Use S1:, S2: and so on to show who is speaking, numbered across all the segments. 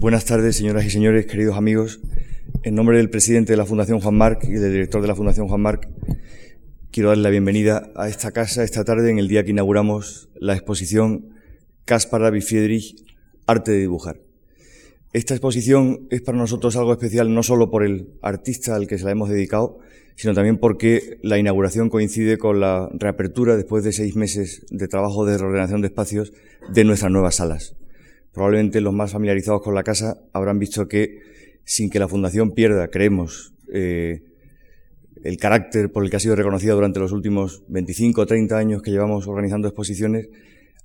S1: Buenas tardes, señoras y señores, queridos amigos. En nombre del presidente de la Fundación Juan Marc y del director de la Fundación Juan Marc, quiero darle la bienvenida a esta casa esta tarde en el día que inauguramos la exposición Caspar David Friedrich, Arte de Dibujar. Esta exposición es para nosotros algo especial no solo por el artista al que se la hemos dedicado, sino también porque la inauguración coincide con la reapertura después de seis meses de trabajo de reordenación de espacios de nuestras nuevas salas. Probablemente los más familiarizados con la casa habrán visto que, sin que la Fundación pierda, creemos, eh, el carácter por el que ha sido reconocida durante los últimos 25 o 30 años que llevamos organizando exposiciones,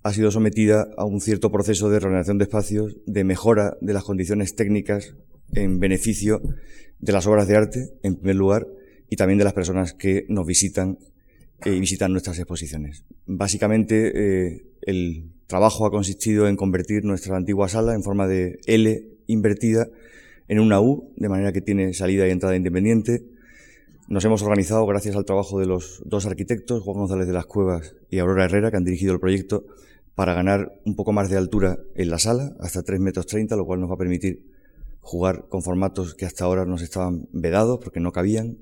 S1: ha sido sometida a un cierto proceso de reordenación de espacios, de mejora de las condiciones técnicas en beneficio de las obras de arte, en primer lugar, y también de las personas que nos visitan eh, y visitan nuestras exposiciones. Básicamente, eh, el trabajo ha consistido en convertir nuestra antigua sala en forma de L invertida en una U, de manera que tiene salida y entrada independiente. Nos hemos organizado gracias al trabajo de los dos arquitectos, Juan González de las Cuevas y Aurora Herrera, que han dirigido el proyecto, para ganar un poco más de altura en la sala, hasta 3 metros 30, lo cual nos va a permitir jugar con formatos que hasta ahora nos estaban vedados porque no cabían.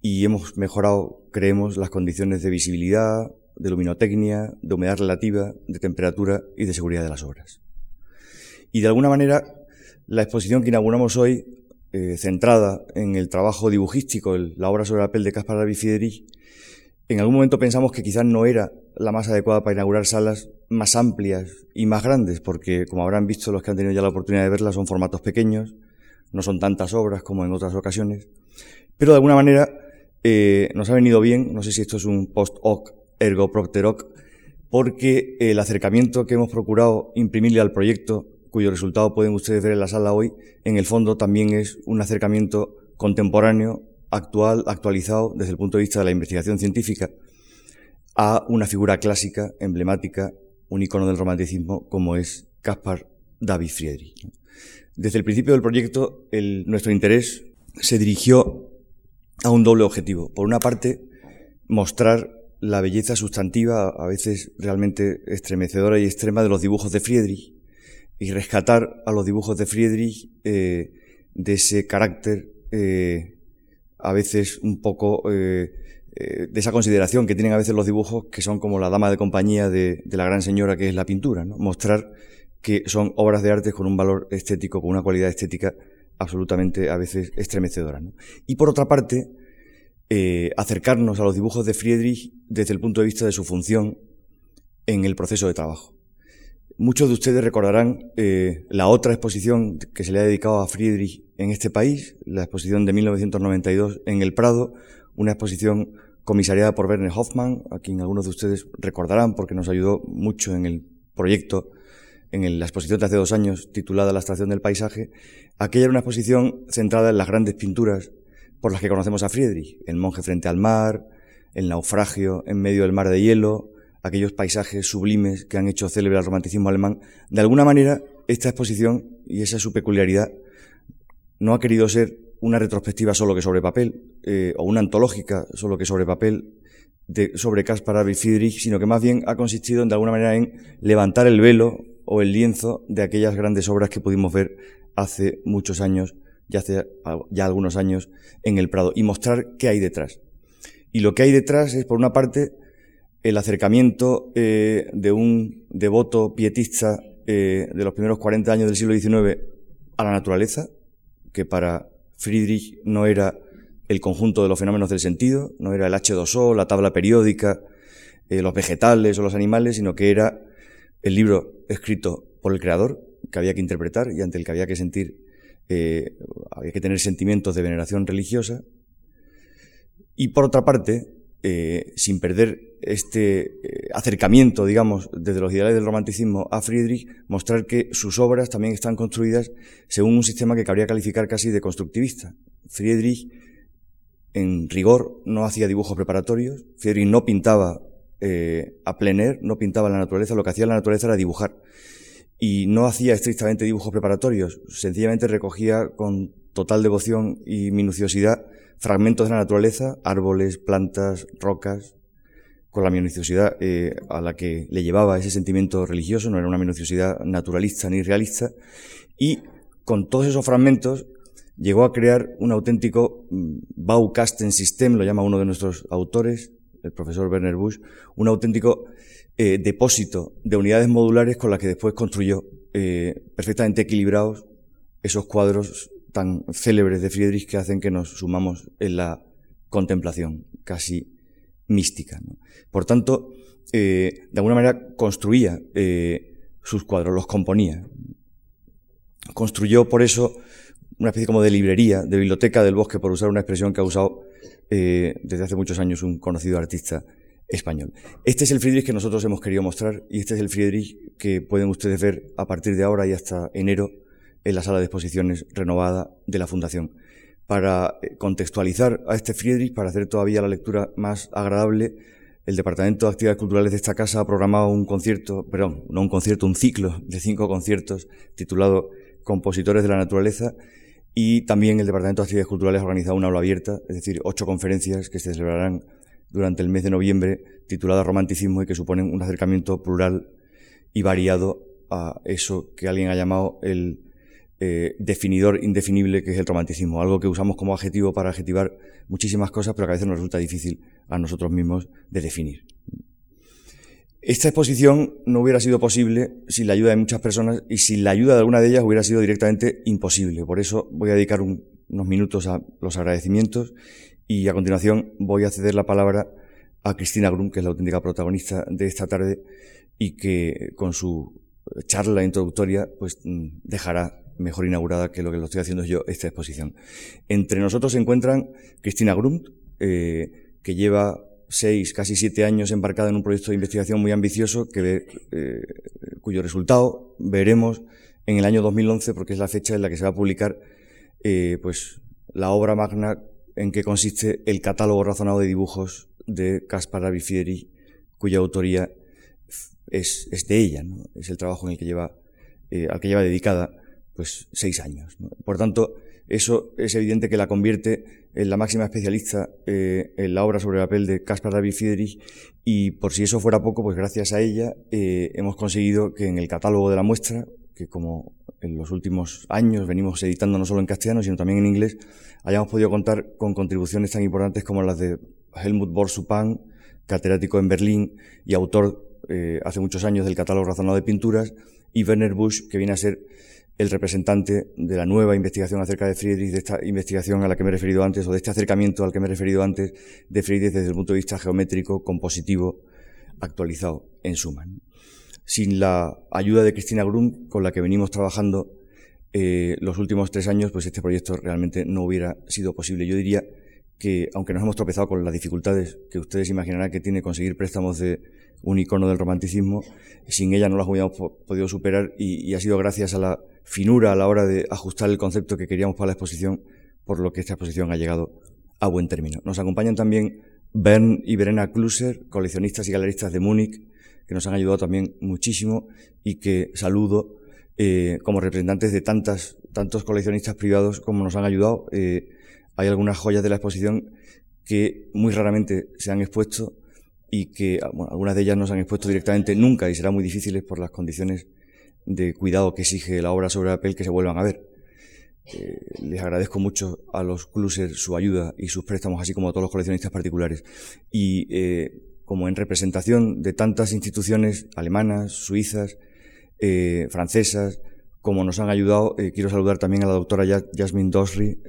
S1: Y hemos mejorado, creemos, las condiciones de visibilidad, de luminotecnia, de humedad relativa, de temperatura y de seguridad de las obras. Y de alguna manera, la exposición que inauguramos hoy, eh, centrada en el trabajo dibujístico, la obra sobre el papel de Caspar David en algún momento pensamos que quizás no era la más adecuada para inaugurar salas más amplias y más grandes, porque como habrán visto los que han tenido ya la oportunidad de verlas, son formatos pequeños, no son tantas obras como en otras ocasiones, pero de alguna manera eh, nos ha venido bien, no sé si esto es un post-hoc ergo propter hoc, porque el acercamiento que hemos procurado imprimirle al proyecto, cuyo resultado pueden ustedes ver en la sala hoy, en el fondo también es un acercamiento contemporáneo actual, actualizado desde el punto de vista de la investigación científica, a una figura clásica, emblemática, un icono del romanticismo como es Caspar David Friedrich. Desde el principio del proyecto, nuestro interés se dirigió a un doble objetivo. Por una parte, mostrar la belleza sustantiva, a veces realmente estremecedora y extrema, de los dibujos de Friedrich y rescatar a los dibujos de Friedrich eh, de ese carácter eh, a veces un poco eh, de esa consideración que tienen a veces los dibujos que son como la dama de compañía de, la gran señora que es la pintura, ¿no? mostrar que son obras de arte con un valor estético, con una cualidad estética absolutamente a veces estremecedora. Y por otra parte, eh, acercarnos a los dibujos de Friedrich desde el punto de vista de su función en el proceso de trabajo. Muchos de ustedes recordarán eh, la otra exposición que se le ha dedicado a Friedrich en este país, la exposición de 1992 en el Prado, una exposición comisariada por Werner Hoffmann, a quien algunos de ustedes recordarán porque nos ayudó mucho en el proyecto, en la exposición de hace dos años titulada La estación del paisaje. Aquella era una exposición centrada en las grandes pinturas por las que conocemos a Friedrich, el monje frente al mar, el naufragio en medio del mar de hielo, aquellos paisajes sublimes que han hecho célebre al romanticismo alemán, de alguna manera esta exposición, y esa es su peculiaridad, no ha querido ser una retrospectiva solo que sobre papel, eh, o una antológica solo que sobre papel, de, sobre Caspar David Friedrich, sino que más bien ha consistido de alguna manera en levantar el velo o el lienzo de aquellas grandes obras que pudimos ver hace muchos años, ya hace ya algunos años, en el Prado, y mostrar qué hay detrás. Y lo que hay detrás es, por una parte, el acercamiento eh, de un devoto pietista eh, de los primeros 40 años del siglo XIX a la naturaleza, que para Friedrich no era el conjunto de los fenómenos del sentido, no era el H2O, la tabla periódica, eh, los vegetales o los animales, sino que era el libro escrito por el creador, que había que interpretar y ante el que había que sentir, había que tener sentimientos de veneración religiosa. Y por otra parte, eh, sin perder este eh, acercamiento, digamos, desde los ideales del romanticismo a Friedrich, mostrar que sus obras también están construidas según un sistema que cabría calificar casi de constructivista. Friedrich, en rigor, no hacía dibujos preparatorios, Friedrich no pintaba eh, a plener, no pintaba la naturaleza, lo que hacía la naturaleza era dibujar. Y no hacía estrictamente dibujos preparatorios, sencillamente recogía con total devoción y minuciosidad fragmentos de la naturaleza, árboles, plantas, rocas, con la minuciosidad eh, a la que le llevaba ese sentimiento religioso, no era una minuciosidad naturalista ni realista, y con todos esos fragmentos llegó a crear un auténtico mm, Baukasten System, lo llama uno de nuestros autores, el profesor Werner Busch, un auténtico eh, depósito de unidades modulares con las que después construyó eh, perfectamente equilibrados esos cuadros tan célebres de Friedrich que hacen que nos sumamos en la contemplación casi mística. Por tanto, eh, de alguna manera construía eh, sus cuadros, los componía. Construyó por eso una especie como de librería, de biblioteca del bosque, por usar una expresión que ha usado eh, desde hace muchos años un conocido artista Este es el Friedrich que nosotros hemos querido mostrar y este es el Friedrich que pueden ustedes ver a partir de ahora y hasta enero en la sala de exposiciones renovada de la Fundación. Para eh, contextualizar a este Friedrich, para hacer todavía la lectura más agradable, el Departamento de Actividades Culturales de esta casa ha programado un concierto, perdón, no un concierto, un ciclo de cinco conciertos titulado Compositores de la Naturaleza y también el Departamento de Actividades Culturales ha organizado una aula abierta, es decir, ocho conferencias que se celebrarán durante el mes de noviembre tituladas Romanticismo y que suponen un acercamiento plural y variado a eso que alguien ha llamado el eh, definidor indefinible que es el romanticismo, algo que usamos como adjetivo para adjetivar muchísimas cosas, pero que a veces nos resulta difícil a nosotros mismos de definir. Esta exposición no hubiera sido posible sin la ayuda de muchas personas y sin la ayuda de alguna de ellas hubiera sido directamente imposible. Por eso voy a dedicar unos minutos a los agradecimientos y a continuación voy a ceder la palabra a Cristina Grum, que es la auténtica protagonista de esta tarde y que con su charla introductoria pues mm, dejará mejor inaugurada que lo que lo estoy haciendo yo esta exposición. Entre nosotros se encuentran Cristina Grumt, eh, que lleva seis, casi siete años embarcada en un proyecto de investigación muy ambicioso que, eh, cuyo resultado veremos en el año 2011 porque es la fecha en la que se va a publicar eh, pues la obra magna en que consiste el catálogo razonado de dibujos de Caspar Abifieri, cuya autoría es, de ella, ¿no? es el trabajo en el que lleva, al que lleva dedicada pues seis años. Por tanto, eso es evidente que la convierte en la máxima especialista eh, en la obra sobre el papel de Caspar David Friedrich y por si eso fuera poco, pues gracias a ella eh, hemos conseguido que en el catálogo de la muestra, que como en los últimos años venimos editando no solo en castellano, sino también en inglés, hayamos podido contar con contribuciones tan importantes como las de Helmut Borsupan, catedrático en Berlín y autor eh, hace muchos años del catálogo razonado de pinturas, y Werner Busch, que viene a ser el representante de la nueva investigación acerca de Friedrich, de esta investigación a la que me he referido antes, o de este acercamiento al que me he referido antes, de Friedrich desde el punto de vista geométrico, compositivo, actualizado, en suma. Sin la ayuda de Cristina Grun, con la que venimos trabajando eh, los últimos tres años, pues este proyecto realmente no hubiera sido posible. Yo diría que, aunque nos hemos tropezado con las dificultades que ustedes imaginarán que tiene conseguir préstamos de un icono del romanticismo, sin ella no las hubiéramos podido superar y ha sido gracias a la finura a la hora de ajustar el concepto que queríamos para la exposición, por lo que esta exposición ha llegado a buen término. Nos acompañan también Bern y Verena Kluser, coleccionistas y galeristas de Múnich, que nos han ayudado también muchísimo y que saludo eh, como representantes de tantas, tantos coleccionistas privados como nos han ayudado. Eh, hay algunas joyas de la exposición que muy raramente se han expuesto y que bueno, algunas de ellas no se han expuesto directamente nunca y serán muy difíciles por las condiciones de cuidado que exige la obra sobre papel que se vuelvan a ver. Eh, les agradezco mucho a los Kluser su ayuda y sus préstamos, así como a todos los coleccionistas particulares. Y como en representación de tantas instituciones alemanas, suizas, eh, francesas, como nos han ayudado, quiero saludar también a la doctora Jasmine Dosri,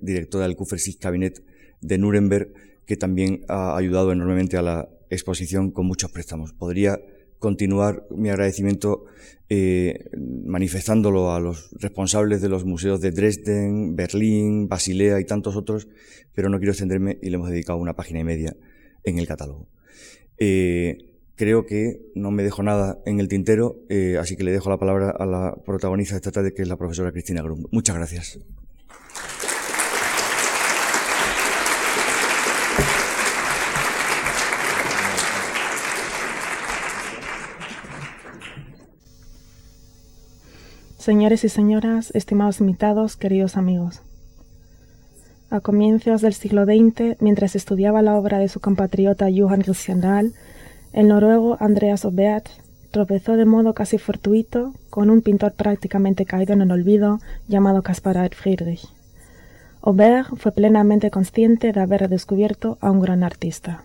S1: directora del Kuffersich Cabinet de Nuremberg, que también ha ayudado enormemente a la exposición con muchos préstamos. Podría continuar mi agradecimiento eh, manifestándolo a los responsables de los museos de Dresden, Berlín, Basilea y tantos otros, pero no quiero extenderme y le hemos dedicado una página y media en el catálogo. Eh, creo que no me dejo nada en el tintero, eh, así que le dejo la palabra a la protagonista de esta tarde, que es la profesora Cristina Grum. Muchas gracias.
S2: Señores y señoras, estimados invitados, queridos amigos. A comienzos del siglo XX, mientras estudiaba la obra de su compatriota Johann Christian Dahl, el noruego Andreas Obeat tropezó de modo casi fortuito con un pintor prácticamente caído en el olvido llamado Caspar Friedrich. Aubert fue plenamente consciente de haber descubierto a un gran artista.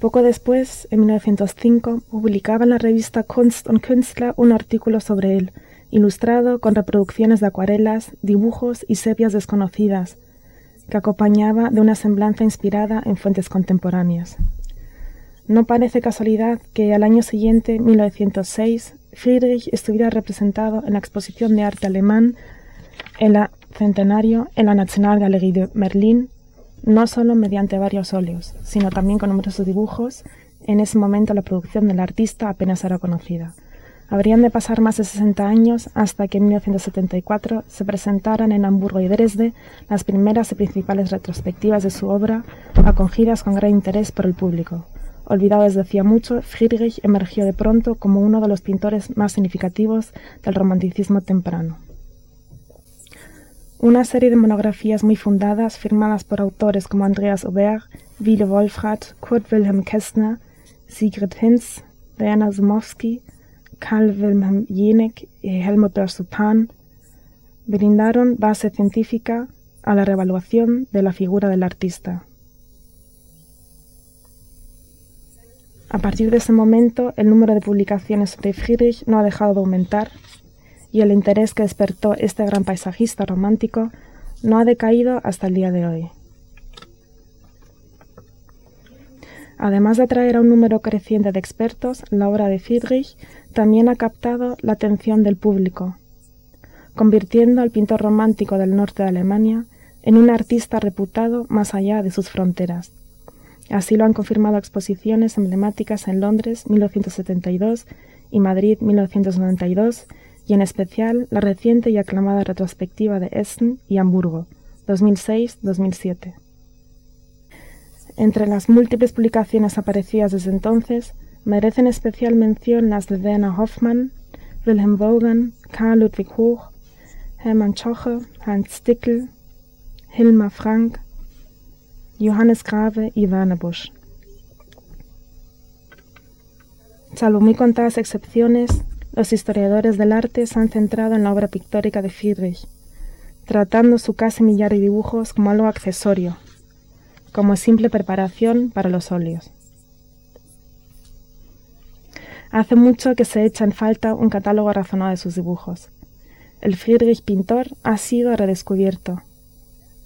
S2: Poco después, en 1905, publicaba en la revista Kunst und Künstler un artículo sobre él, ilustrado con reproducciones de acuarelas, dibujos y sepias desconocidas, que acompañaba de una semblanza inspirada en fuentes contemporáneas. No parece casualidad que al año siguiente, 1906, Friedrich estuviera representado en la exposición de arte alemán en la centenario en la Nationalgalerie de Berlín no solo mediante varios óleos, sino también con numerosos dibujos, en ese momento la producción del artista apenas era conocida. Habrían de pasar más de 60 años hasta que en 1974 se presentaran en Hamburgo y Dresde las primeras y principales retrospectivas de su obra, acogidas con gran interés por el público. Olvidado desde hacía mucho, Friedrich emergió de pronto como uno de los pintores más significativos del romanticismo temprano. Una serie de monografías muy fundadas, firmadas por autores como Andreas Aubert, Wille Wolfrath, Kurt Wilhelm Kästner, Sigrid Hinz, Diana Zumowski, Karl Wilhelm Jenek y Helmut Bersupan, brindaron base científica a la revaluación de la figura del artista. A partir de ese momento, el número de publicaciones sobre Friedrich no ha dejado de aumentar y el interés que despertó este gran paisajista romántico no ha decaído hasta el día de hoy. Además de atraer a un número creciente de expertos, la obra de Friedrich también ha captado la atención del público, convirtiendo al pintor romántico del norte de Alemania en un artista reputado más allá de sus fronteras. Así lo han confirmado exposiciones emblemáticas en Londres 1972 y Madrid 1992 y en especial la reciente y aclamada retrospectiva de Essen y Hamburgo, 2006-2007. Entre las múltiples publicaciones aparecidas desde entonces, merecen especial mención las de Werner Hoffmann, Wilhelm Vaughan, Karl Ludwig Hoch, Hermann Schoche, Hans Stickel, Hilma Frank, Johannes Grave y Werner Busch. Salvo muy contadas excepciones, los historiadores del arte se han centrado en la obra pictórica de Friedrich, tratando su casi millar de dibujos como algo accesorio, como simple preparación para los óleos. Hace mucho que se echa en falta un catálogo razonado de sus dibujos. El Friedrich pintor ha sido redescubierto,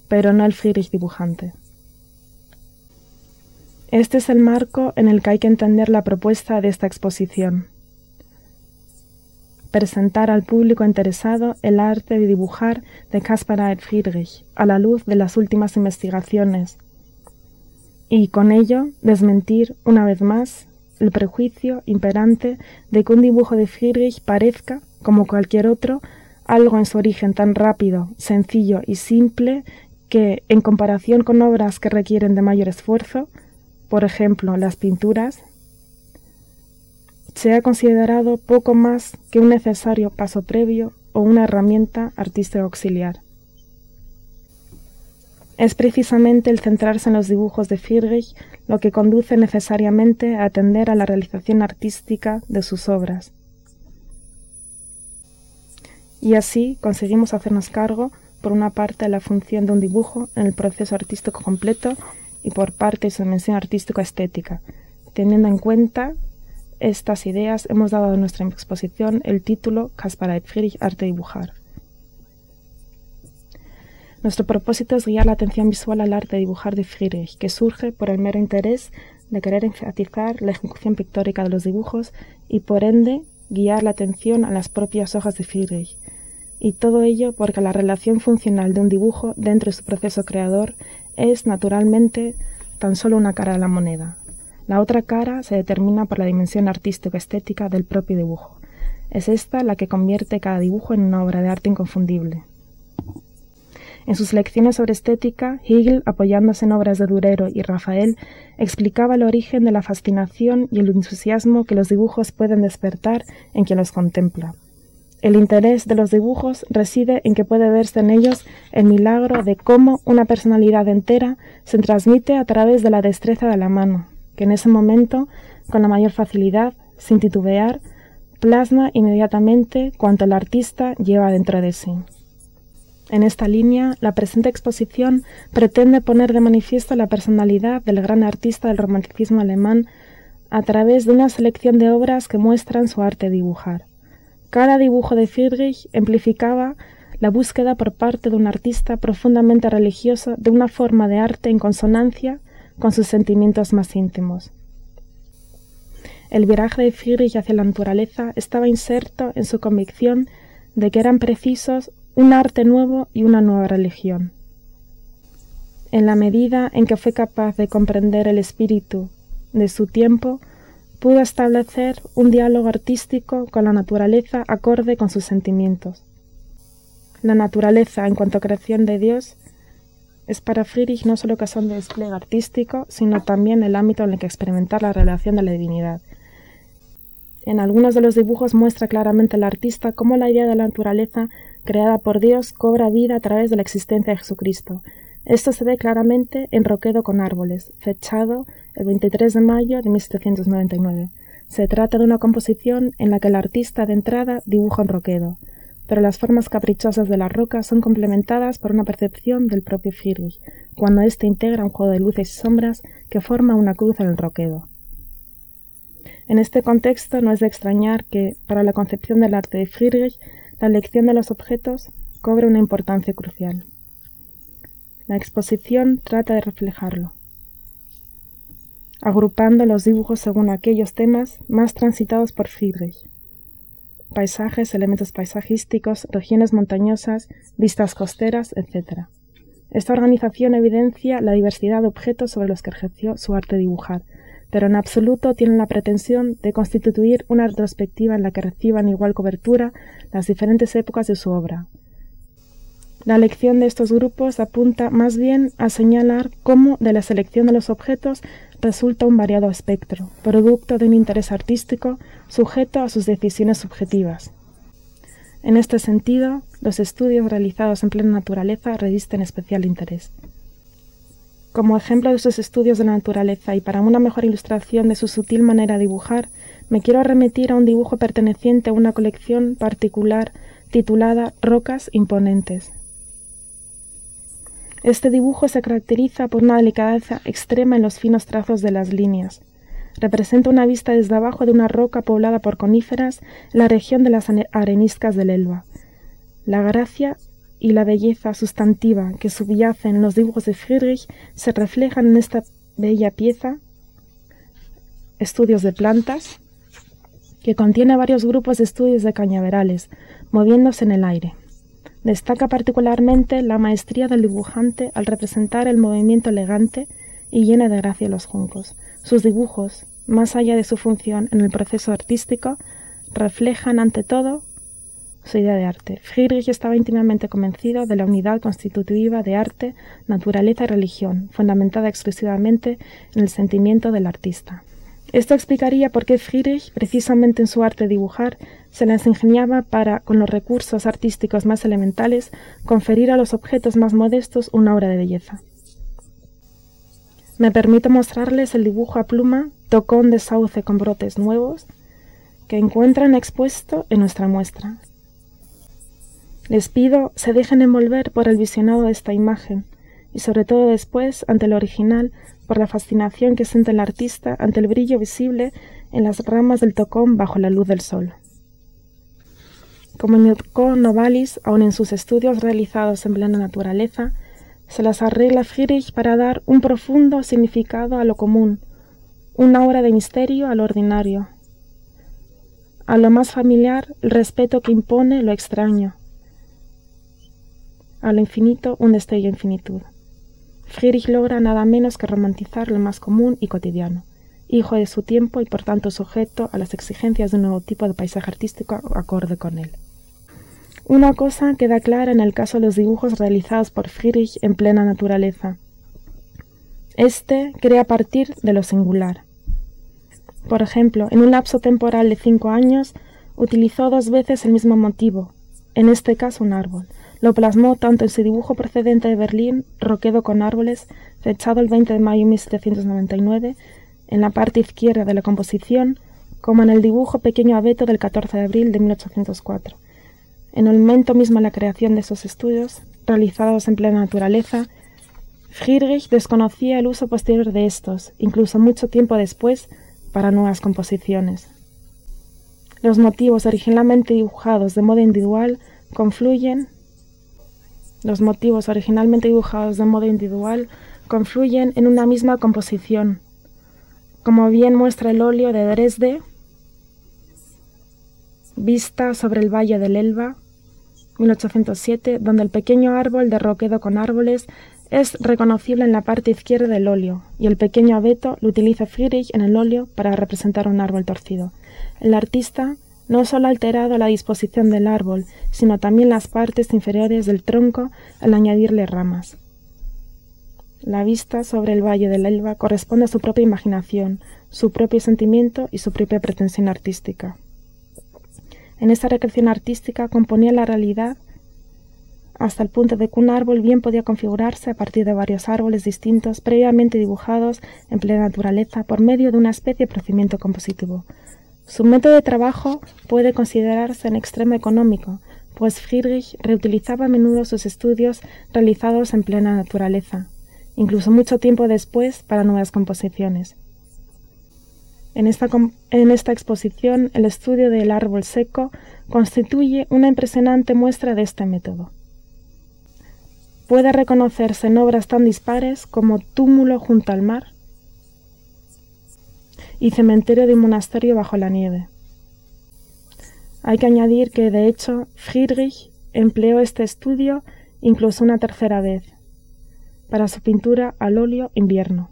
S2: pero no el Friedrich dibujante. Este es el marco en el que hay que entender la propuesta de esta exposición presentar al público interesado el arte de dibujar de Caspar Friedrich a la luz de las últimas investigaciones y con ello desmentir una vez más el prejuicio imperante de que un dibujo de Friedrich parezca, como cualquier otro, algo en su origen tan rápido, sencillo y simple que, en comparación con obras que requieren de mayor esfuerzo, por ejemplo las pinturas, se ha considerado poco más que un necesario paso previo o una herramienta artística auxiliar. Es precisamente el centrarse en los dibujos de Friedrich lo que conduce necesariamente a atender a la realización artística de sus obras. Y así conseguimos hacernos cargo, por una parte, de la función de un dibujo en el proceso artístico completo y por parte de su dimensión artístico-estética, teniendo en cuenta estas ideas hemos dado a nuestra exposición el título Caspar Friedrich Arte Dibujar. Nuestro propósito es guiar la atención visual al arte de dibujar de Friedrich, que surge por el mero interés de querer enfatizar la ejecución pictórica de los dibujos y por ende guiar la atención a las propias hojas de Friedrich. Y todo ello porque la relación funcional de un dibujo dentro de su proceso creador es, naturalmente, tan solo una cara de la moneda, la otra cara se determina por la dimensión artístico-estética del propio dibujo. Es esta la que convierte cada dibujo en una obra de arte inconfundible. En sus lecciones sobre estética, Hegel, apoyándose en obras de Durero y Rafael, explicaba el origen de la fascinación y el entusiasmo que los dibujos pueden despertar en quien los contempla. El interés de los dibujos reside en que puede verse en ellos el milagro de cómo una personalidad entera se transmite a través de la destreza de la mano, que en ese momento, con la mayor facilidad, sin titubear, plasma inmediatamente cuanto el artista lleva dentro de sí. En esta línea, la presente exposición pretende poner de manifiesto la personalidad del gran artista del romanticismo alemán a través de una selección de obras que muestran su arte de dibujar. Cada dibujo de Friedrich amplificaba la búsqueda por parte de un artista profundamente religioso de una forma de arte en consonancia con sus sentimientos más íntimos. El viraje de Friedrich hacia la naturaleza estaba inserto en su convicción de que eran precisos un arte nuevo y una nueva religión. En la medida en que fue capaz de comprender el espíritu de su tiempo, pudo establecer un diálogo artístico con la naturaleza acorde con sus sentimientos. La naturaleza, en cuanto a creación de Dios, es para Friedrich no solo ocasión de despliegue artístico, sino también el ámbito en el que experimentar la relación de la divinidad. En algunos de los dibujos muestra claramente el artista cómo la idea de la naturaleza creada por Dios cobra vida a través de la existencia de Jesucristo, esto se ve claramente en Roquedo con árboles, fechado el 23 de mayo de 1799. Se trata de una composición en la que el artista de entrada dibuja un roquedo, pero las formas caprichosas de la roca son complementadas por una percepción del propio Friedrich, cuando éste integra un juego de luces y sombras que forma una cruz en el roquedo. En este contexto no es de extrañar que, para la concepción del arte de Friedrich, la elección de los objetos cobre una importancia crucial. La exposición trata de reflejarlo, agrupando los dibujos según aquellos temas más transitados por Friedrich. Paisajes, elementos paisajísticos, regiones montañosas, vistas costeras, etc. Esta organización evidencia la diversidad de objetos sobre los que ejerció su arte dibujar, pero en absoluto tiene la pretensión de constituir una retrospectiva en la que reciban igual cobertura las diferentes épocas de su obra, la elección de estos grupos apunta más bien a señalar cómo de la selección de los objetos resulta un variado espectro, producto de un interés artístico sujeto a sus decisiones subjetivas. En este sentido, los estudios realizados en plena naturaleza revisten especial interés. Como ejemplo de sus estudios de naturaleza y para una mejor ilustración de su sutil manera de dibujar, me quiero remitir a un dibujo perteneciente a una colección particular titulada Rocas Imponentes, este dibujo se caracteriza por una delicadeza extrema en los finos trazos de las líneas. Representa una vista desde abajo de una roca poblada por coníferas en la región de las areniscas del Elba. La gracia y la belleza sustantiva que subyacen en los dibujos de Friedrich se reflejan en esta bella pieza, Estudios de plantas, que contiene varios grupos de estudios de cañaverales, moviéndose en el aire. Destaca particularmente la maestría del dibujante al representar el movimiento elegante y lleno de gracia los juncos. Sus dibujos, más allá de su función en el proceso artístico, reflejan ante todo su idea de arte. Friedrich estaba íntimamente convencido de la unidad constitutiva de arte, naturaleza y religión, fundamentada exclusivamente en el sentimiento del artista. Esto explicaría por qué Friedrich, precisamente en su arte de dibujar, se las ingeniaba para, con los recursos artísticos más elementales, conferir a los objetos más modestos una obra de belleza. Me permito mostrarles el dibujo a pluma, tocón de sauce con brotes nuevos, que encuentran expuesto en nuestra muestra. Les pido se dejen envolver por el visionado de esta imagen, y sobre todo después, ante el original, por la fascinación que siente el artista ante el brillo visible en las ramas del tocón bajo la luz del sol. Comunicó Novalis, aun en sus estudios realizados en plena naturaleza, se las arregla Friedrich para dar un profundo significado a lo común, una obra de misterio a lo ordinario, a lo más familiar el respeto que impone lo extraño, a lo infinito un destello infinitud. Friedrich logra nada menos que romantizar lo más común y cotidiano, hijo de su tiempo y por tanto sujeto a las exigencias de un nuevo tipo de paisaje artístico acorde con él. Una cosa queda clara en el caso de los dibujos realizados por Friedrich en plena naturaleza. Este crea a partir de lo singular. Por ejemplo, en un lapso temporal de cinco años, Utilizó dos veces el mismo motivo, en este caso un árbol. Lo plasmó tanto en su dibujo procedente de Berlín, Roquedo con árboles, fechado el 20 de mayo de 1799, en la parte izquierda de la composición, como en el dibujo Pequeño Abeto del 14 de abril de 1804. En el momento mismo de la creación de esos estudios, realizados en plena naturaleza, Friedrich desconocía el uso posterior de estos, incluso mucho tiempo después, para nuevas composiciones. Los motivos originalmente dibujados de modo individual confluyen los motivos originalmente dibujados de modo individual confluyen en una misma composición, como bien muestra el óleo de Dresde, vista sobre el valle del Elba, 1807, donde el pequeño árbol de roquedo con árboles es reconocible en la parte izquierda del óleo, y el pequeño abeto lo utiliza Friedrich en el óleo para representar un árbol torcido. El artista no solo ha alterado la disposición del árbol, sino también las partes inferiores del tronco al añadirle ramas. La vista sobre el valle del Elba corresponde a su propia imaginación, su propio sentimiento y su propia pretensión artística. En esta recreación artística componía la realidad hasta el punto de que un árbol bien podía configurarse a partir de varios árboles distintos previamente dibujados en plena naturaleza por medio de una especie de procedimiento compositivo. Su método de trabajo puede considerarse en extremo económico, pues Friedrich reutilizaba a menudo sus estudios realizados en plena naturaleza, incluso mucho tiempo después para nuevas composiciones. En esta, exposición, el estudio del árbol seco constituye una impresionante muestra de este método. Puede reconocerse en obras tan dispares como Túmulo junto al mar y Cementerio de un monasterio bajo la nieve. Hay que añadir que, de hecho, Friedrich empleó este estudio incluso una tercera vez, para su pintura al óleo Invierno.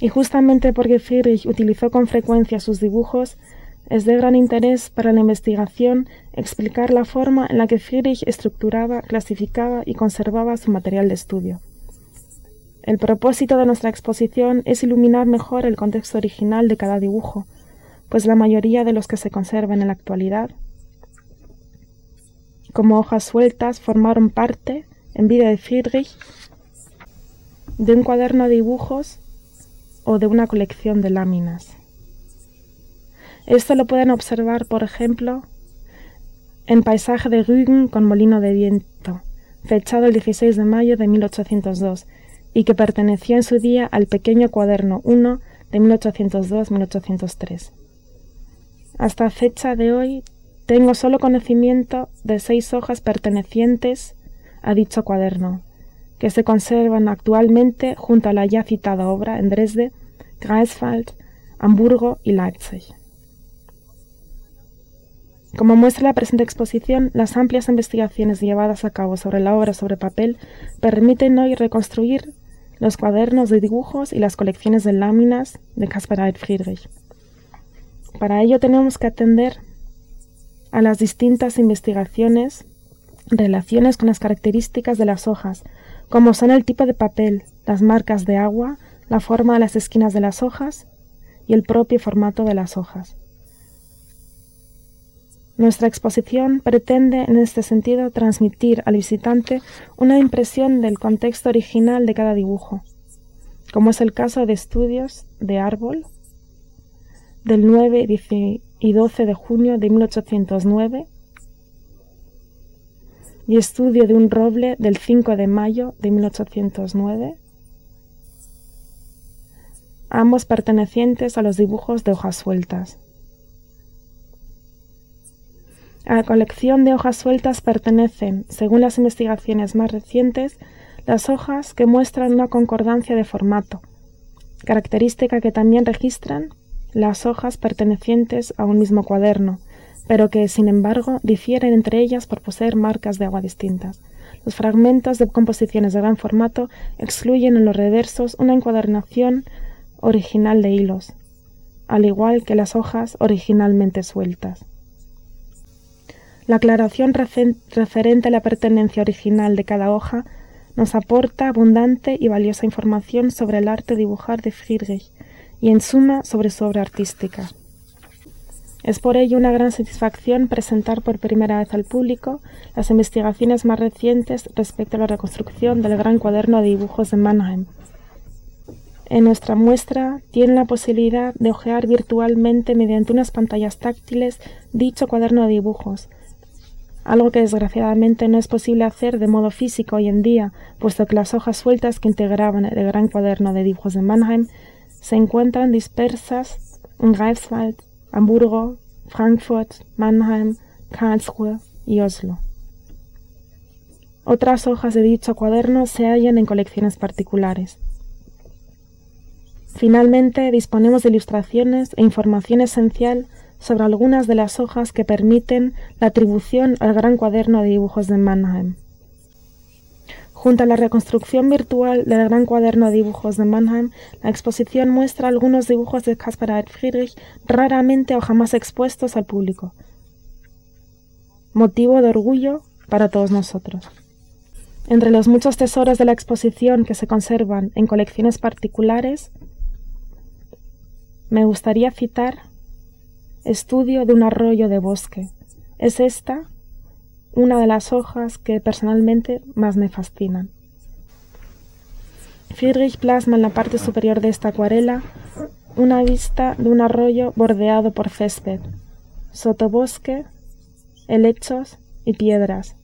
S2: Y justamente porque Friedrich utilizó con frecuencia sus dibujos, es de gran interés para la investigación explicar la forma en la que Friedrich estructuraba, clasificaba y conservaba su material de estudio. El propósito de nuestra exposición es iluminar mejor el contexto original de cada dibujo, pues la mayoría de los que se conservan en la actualidad, como hojas sueltas, formaron parte, en vida de Friedrich, de un cuaderno de dibujos o de una colección de láminas. Esto lo pueden observar, por ejemplo, en Paisaje de Rügen con molino de viento, fechado el 16 de mayo de 1802, y que perteneció en su día al pequeño cuaderno 1 de 1802-1803. Hasta fecha de hoy tengo solo conocimiento de seis hojas pertenecientes a dicho cuaderno, que se conservan actualmente junto a la ya citada obra en Dresde, Greifswald, Hamburgo y Leipzig. Como muestra la presente exposición, las amplias investigaciones llevadas a cabo sobre la obra sobre papel permiten hoy reconstruir los cuadernos de dibujos y las colecciones de láminas de Caspar Friedrich. Para ello tenemos que atender a las distintas investigaciones, relaciones con las características de las hojas, como son el tipo de papel, las marcas de agua, la forma de las esquinas de las hojas y el propio formato de las hojas. Nuestra exposición pretende en este sentido transmitir al visitante una impresión del contexto original de cada dibujo, como es el caso de estudios de árbol del 9 y 12 de junio de 1809 y estudio de un roble del 5 de mayo de 1809, ambos pertenecientes a los dibujos de hojas sueltas. A la colección de hojas sueltas pertenecen, según las investigaciones más recientes, las hojas que muestran una concordancia de formato, característica que también registran las hojas pertenecientes a un mismo cuaderno, pero que, sin embargo, difieren entre ellas por poseer marcas de agua distintas. Los fragmentos de composiciones de gran formato excluyen en los reversos una encuadernación original de hilos, al igual que las hojas originalmente sueltas. La aclaración referente a la pertenencia original de cada hoja nos aporta abundante y valiosa información sobre el arte dibujar de Friedrich y en suma sobre su obra artística. Es por ello una gran satisfacción presentar por primera vez al público las investigaciones más recientes respecto a la reconstrucción del gran cuaderno de dibujos de Mannheim. En nuestra muestra tienen la posibilidad de hojear virtualmente mediante unas pantallas táctiles dicho cuaderno de dibujos, algo que desgraciadamente no es posible hacer de modo físico hoy en día, puesto que las hojas sueltas que integraban el gran cuaderno de dibujos de Mannheim se encuentran dispersas en Greifswald, Hamburgo, Frankfurt, Mannheim, Karlsruhe y Oslo. Otras hojas de dicho cuaderno se hallan en colecciones particulares. Finalmente, disponemos de ilustraciones e información esencial sobre algunas de las hojas que permiten la atribución al gran cuaderno de dibujos de Mannheim. Junto a la reconstrucción virtual del gran cuaderno de dibujos de Mannheim, la exposición muestra algunos dibujos de Caspar Friedrich raramente o jamás expuestos al público. Motivo de orgullo para todos nosotros. Entre los muchos tesoros de la exposición que se conservan en colecciones particulares, me gustaría citar Estudio de un arroyo de bosque. Es esta una de las hojas que personalmente más me fascinan. Friedrich plasma en la parte superior de esta acuarela una vista de un arroyo bordeado por césped, sotobosque, helechos y piedras.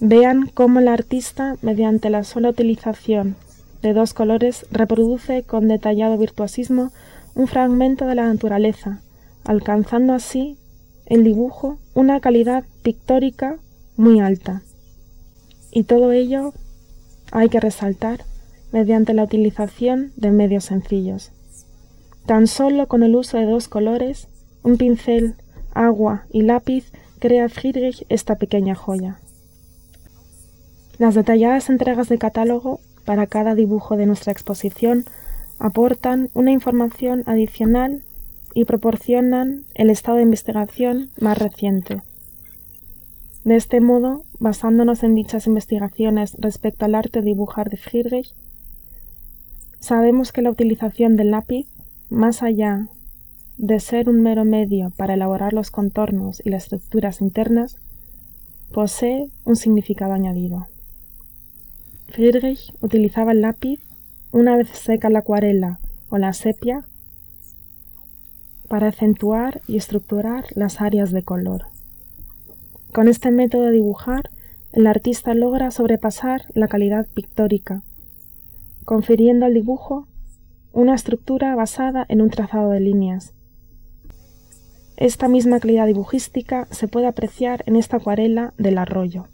S2: Vean cómo el artista, mediante la sola utilización de dos colores, reproduce con detallado virtuosismo un fragmento de la naturaleza, alcanzando así el dibujo una calidad pictórica muy alta. Y todo ello hay que resaltar mediante la utilización de medios sencillos. Tan solo con el uso de dos colores, un pincel, agua y lápiz, crea Friedrich esta pequeña joya. Las detalladas entregas de catálogo para cada dibujo de nuestra exposición aportan una información adicional y proporcionan el estado de investigación más reciente. De este modo, basándonos en dichas investigaciones respecto al arte de dibujar de Friedrich, sabemos que la utilización del lápiz, más allá de ser un mero medio para elaborar los contornos y las estructuras internas, posee un significado añadido. Friedrich utilizaba el lápiz una vez seca la acuarela o la sepia para acentuar y estructurar las áreas de color. Con este método de dibujar, el artista logra sobrepasar la calidad pictórica, confiriendo al dibujo una estructura basada en un trazado de líneas. Esta misma calidad dibujística se puede apreciar en esta acuarela del arroyo.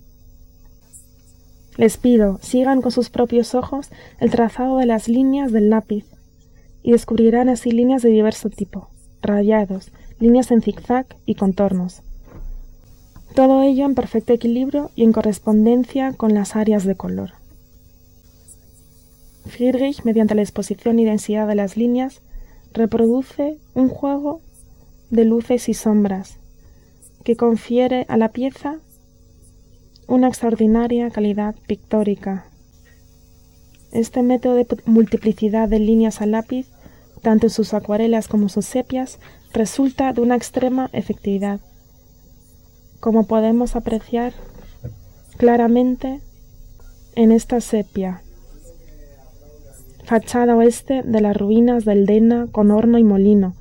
S2: Les pido, sigan con sus propios ojos el trazado de las líneas del lápiz y descubrirán así líneas de diverso tipo rayados, líneas en zigzag y contornos. Todo ello en perfecto equilibrio y en correspondencia con las áreas de color. Friedrich, mediante la exposición y densidad de las líneas, reproduce un juego de luces y sombras que confiere a la pieza una extraordinaria calidad pictórica. Este método de multiplicidad de líneas a lápiz tanto sus acuarelas como sus sepias, resulta de una extrema efectividad, como podemos apreciar claramente en esta sepia, fachada oeste de las ruinas del Dena con horno y molino,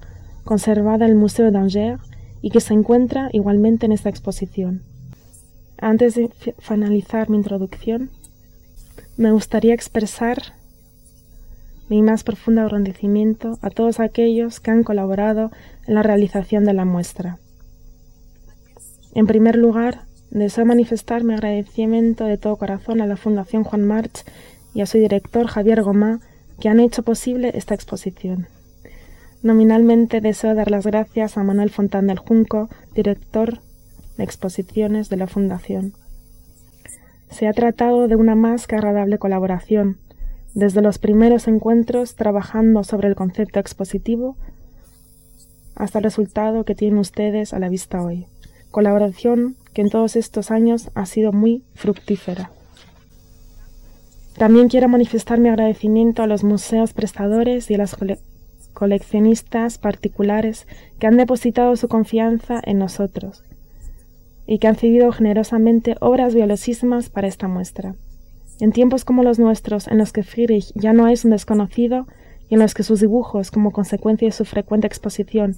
S2: conservada en el Museo d'Angers y que se encuentra igualmente en esta exposición. Antes de finalizar mi introducción, me gustaría expresar mi más profundo agradecimiento a todos aquellos que han colaborado en la realización de la muestra. En primer lugar, deseo manifestar mi agradecimiento de todo corazón a la Fundación Juan March y a su director Javier Gomá, que han hecho posible esta exposición. Nominalmente deseo dar las gracias a Manuel Fontán del Junco, director de exposiciones de la Fundación. Se ha tratado de una más que agradable colaboración, desde los primeros encuentros trabajando sobre el concepto expositivo hasta el resultado que tienen ustedes a la vista hoy. Colaboración que en todos estos años ha sido muy fructífera. También quiero manifestar mi agradecimiento a los museos prestadores y a las coleccionistas particulares que han depositado su confianza en nosotros y que han cedido generosamente obras valiosísimas para esta muestra. En tiempos como los nuestros, en los que Friedrich ya no es un desconocido y en los que sus dibujos, como consecuencia de su frecuente exposición,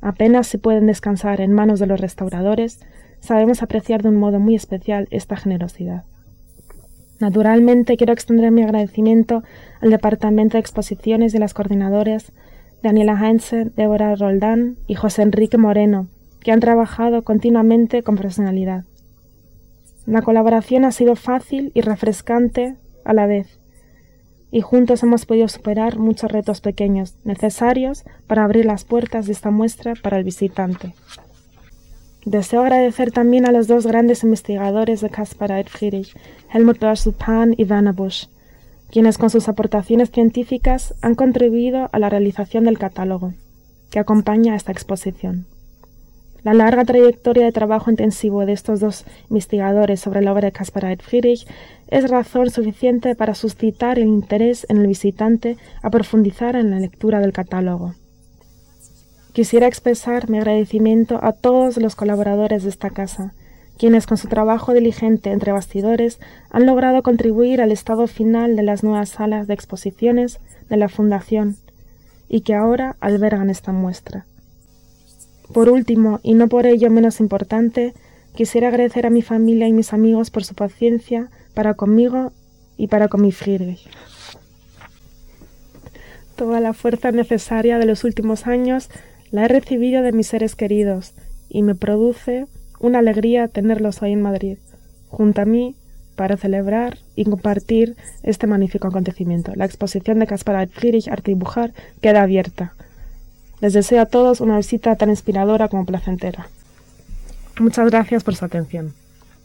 S2: apenas se pueden descansar en manos de los restauradores, sabemos apreciar de un modo muy especial esta generosidad. Naturalmente quiero extender mi agradecimiento al Departamento de Exposiciones y las coordinadoras Daniela Heinze, Débora Roldán y José Enrique Moreno, que han trabajado continuamente con profesionalidad. La colaboración ha sido fácil y refrescante a la vez, y juntos hemos podido superar muchos retos pequeños necesarios para abrir las puertas de esta muestra para el visitante. Deseo agradecer también a los dos grandes investigadores de Caspar Friedrich, Helmut Bersupan y Werner Busch, quienes con sus aportaciones científicas han contribuido a la realización del catálogo, que acompaña a esta exposición. La larga trayectoria de trabajo intensivo de estos dos investigadores sobre la obra de Caspar Friedrich es razón suficiente para suscitar el interés en el visitante a profundizar en la lectura del catálogo. Quisiera expresar mi agradecimiento a todos los colaboradores de esta casa, quienes con su trabajo diligente entre bastidores han logrado contribuir al estado final de las nuevas salas de exposiciones de la Fundación y que ahora albergan esta muestra. Por último, y no por ello menos importante, quisiera agradecer a mi familia y mis amigos por su paciencia para conmigo y para con mi Friedrich. Toda la fuerza necesaria de los últimos años la he recibido de mis seres queridos y me produce una alegría tenerlos hoy en Madrid, junto a mí, para celebrar y compartir este magnífico acontecimiento. La exposición de Caspar Friedrich Arte y Dibujar queda abierta. Les deseo a todos una visita tan inspiradora como placentera. Muchas gracias por su atención.